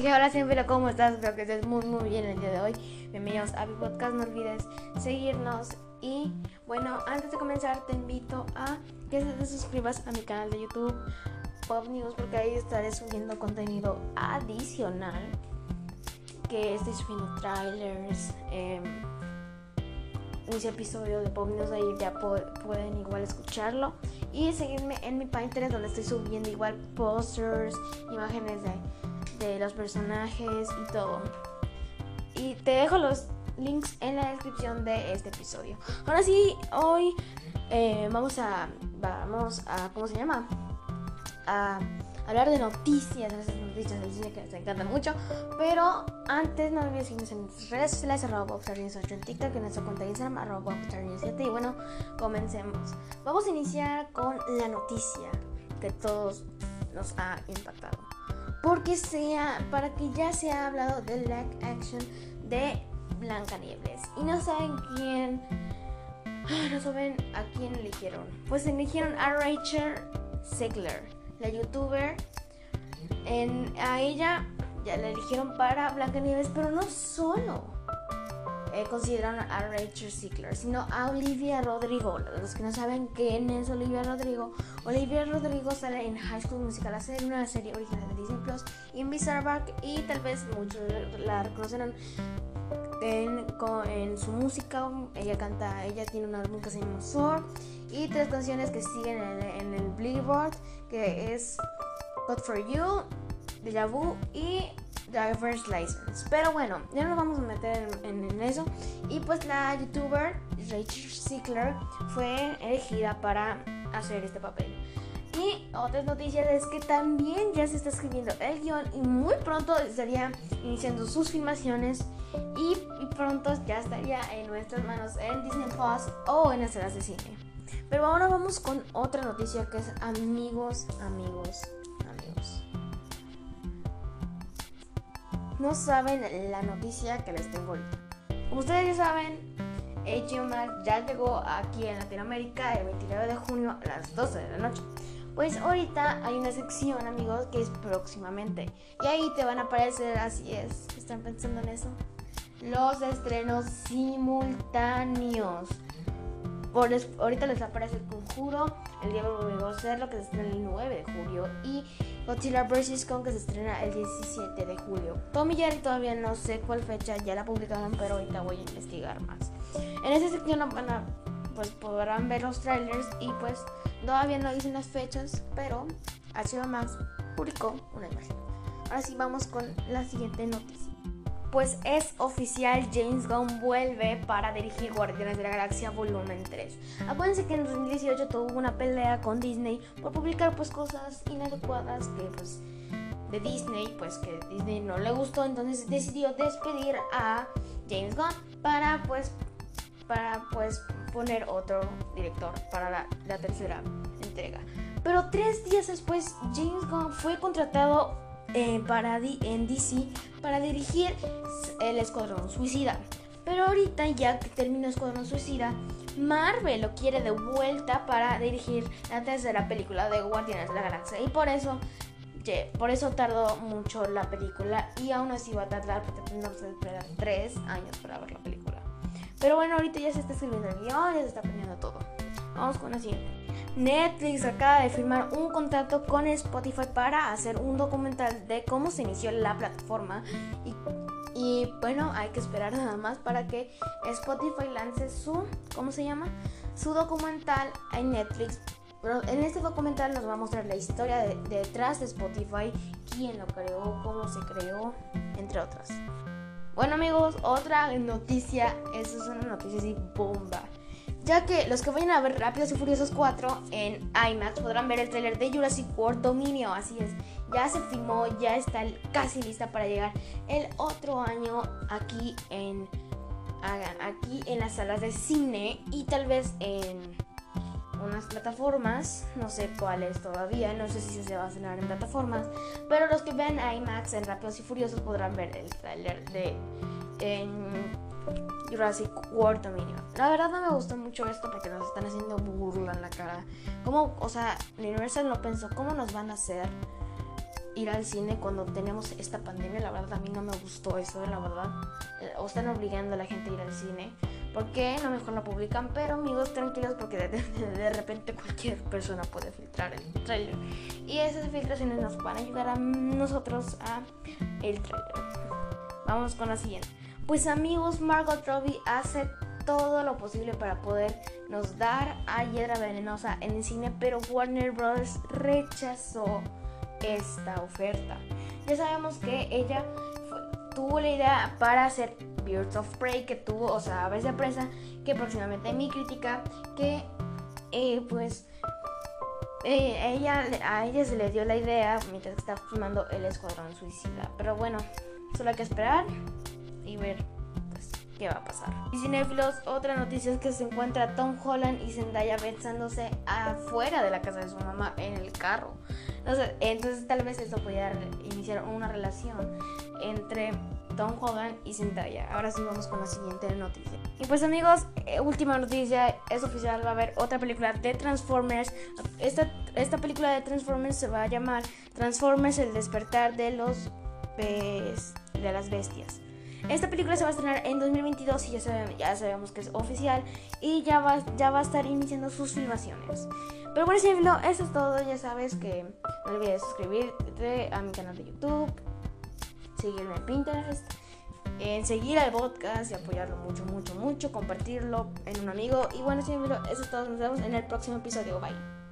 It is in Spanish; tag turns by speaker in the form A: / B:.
A: dije, hola siempre, ¿cómo estás? Espero que estés muy muy bien el día de hoy. Bienvenidos a mi podcast, no olvides seguirnos. Y bueno, antes de comenzar te invito a que te suscribas a mi canal de YouTube Pop News porque ahí estaré subiendo contenido adicional. Que estoy subiendo trailers. Eh, ese episodio de Pop News, ahí ya pueden igual escucharlo. Y seguirme en mi Pinterest donde estoy subiendo igual posters, imágenes de, de los personajes y todo. Y te dejo los links en la descripción de este episodio. Ahora sí, hoy eh, vamos a, vamos a, ¿cómo se llama? A hablar de noticias, esas noticias del cine que les encantan mucho. Pero antes no olvides seguirnos en nuestras redes sociales, arroba 8 en TikTok, en nuestra cuenta de Instagram, arroba 7 Y bueno, comencemos. Vamos a iniciar con la noticia que todos nos ha impactado. Porque sea, para que ya se ha hablado del live action de Blancanieves. Y no saben quién. Ah, no saben a quién eligieron. Pues eligieron a Rachel Segler la youtuber. A ella ya la eligieron para Blancanieves, pero no solo eh, consideraron a Rachel Ziegler, sino a Olivia Rodrigo. Los que no saben quién es Olivia Rodrigo, Olivia Rodrigo sale en High School Musical, la serie, una serie original de Disney Plus, en Bizarre y tal vez muchos la reconocerán en, en, su música. Ella canta, ella tiene un álbum que se llama y tres canciones que siguen en, el Billboard, que es God for You, Deja Vu y Driver's License. Pero bueno, ya nos vamos a meter en, eso. Y pues la youtuber Rachel Ziegler fue elegida para hacer este papel. Y otras noticias es que también ya se está escribiendo el guion y muy pronto estaría iniciando sus filmaciones y, pronto ya estaría en nuestras manos en Disney Plus o en las salas de cine. Pero ahora vamos con otra noticia que es amigos, amigos. No saben la noticia que les tengo ahorita. Como ustedes ya saben, HBO Max ya llegó aquí en Latinoamérica el 29 de junio a las 12 de la noche. Pues ahorita hay una sección, amigos, que es próximamente. Y ahí te van a aparecer, así es. ¿Están pensando en eso? Los estrenos simultáneos. Por ahorita les aparece el conjuro, el Diablo volvió a lo que se estrena el 9 de julio. Y Godzilla vs. Kong, que se estrena el 17 de julio. Tommy Jerry todavía no sé cuál fecha ya la publicaron, pero ahorita voy a investigar más. En esta sección van a, pues podrán ver los trailers y pues Todavía no dicen las fechas, pero HBO Max publicó una imagen. Ahora sí vamos con la siguiente noticia. Pues es oficial, James Gunn vuelve para dirigir Guardianes de la Galaxia Volumen 3. Acuérdense que en 2018 tuvo una pelea con Disney por publicar pues cosas inadecuadas que pues de Disney, pues que Disney no le gustó, entonces decidió despedir a James Gunn para pues para pues poner otro director para la, tercera entrega. Pero tres días después, James Gunn fue contratado eh, para en DC para dirigir el Escuadrón Suicida. Pero ahorita, ya que terminó Escuadrón Suicida, Marvel lo quiere de vuelta para dirigir la tercera película de Guardianes de la Galaxia. Y por eso, por eso tardó mucho la película. Y aún así va a tardar porque tres años para ver la película. Pero bueno, ahorita ya se está escribiendo el guion, ya se está aprendiendo todo. Vamos con la siguiente. Netflix acaba de firmar un contrato con Spotify para hacer un documental de cómo se inició la plataforma y, bueno, hay que esperar nada más para que Spotify lance su, ¿cómo se llama? Su documental en Netflix. en este documental nos va a mostrar la historia detrás de Spotify, quién lo creó, cómo se creó, entre otras. Bueno amigos, otra noticia, eso es una noticia así bomba. Ya que los que vayan a ver Rápidos y Furiosos 4 en IMAX podrán ver el tráiler de Jurassic World Dominio, así es. Ya se filmó, ya está casi lista para llegar el otro año aquí en aquí en las salas de cine y tal vez en unas plataformas, no sé cuáles todavía, no sé si se va a cenar en plataformas, pero los que ven IMAX en Rápidos y Furiosos podrán ver el trailer de Jurassic World Dominion. La verdad no me gustó mucho esto porque nos están haciendo burla en la cara. Como, o sea, Universal no pensó cómo nos van a hacer ir al cine cuando tenemos esta pandemia. La verdad a mí no me gustó eso, la verdad. Eh, o están obligando a la gente a ir al cine. ¿Por qué? No mejor lo publican. Pero amigos, tranquilos porque de, de, repente cualquier persona puede filtrar el trailer. Y esas filtraciones nos van a ayudar a nosotros a el trailer. Vamos con la siguiente. Pues amigos, Margot Robbie hace todo lo posible para poder nos dar a Hiedra Venenosa en el cine, pero Warner Bros. rechazó esta oferta. Ya sabemos que ella tuvo la idea para hacer Birds of Prey, que tuvo, o sea, Aves de Presa, que próximamente mi crítica, que eh, pues eh, ella, a ella se le dio la idea mientras estaba filmando El Escuadrón Suicida. Pero bueno, solo hay que esperar y ver qué va a pasar. Y cinéfilos, otra noticia es que se encuentra Tom Holland y Zendaya besándose afuera de la casa de su mamá en el carro. Entonces, entonces tal vez eso pudiera iniciar una relación entre Tom Holland y Zendaya. Ahora sí vamos con la siguiente noticia. Y pues amigos, eh, última noticia, es oficial, va a haber otra película de Transformers. Esta, esta película de Transformers se va a llamar Transformers el despertar de los de las bestias. Esta película se va a estrenar en 2022 y ya sabemos, que es oficial y ya va, a estar iniciando sus filmaciones. Pero por ejemplo, eso es todo. Ya sabes que no olvides suscribirte a mi canal de YouTube, seguirme en Pinterest, en seguir al podcast y apoyarlo mucho, mucho, mucho, compartirlo en un amigo. Y bueno, eso es todo. Nos vemos en el próximo episodio. Bye.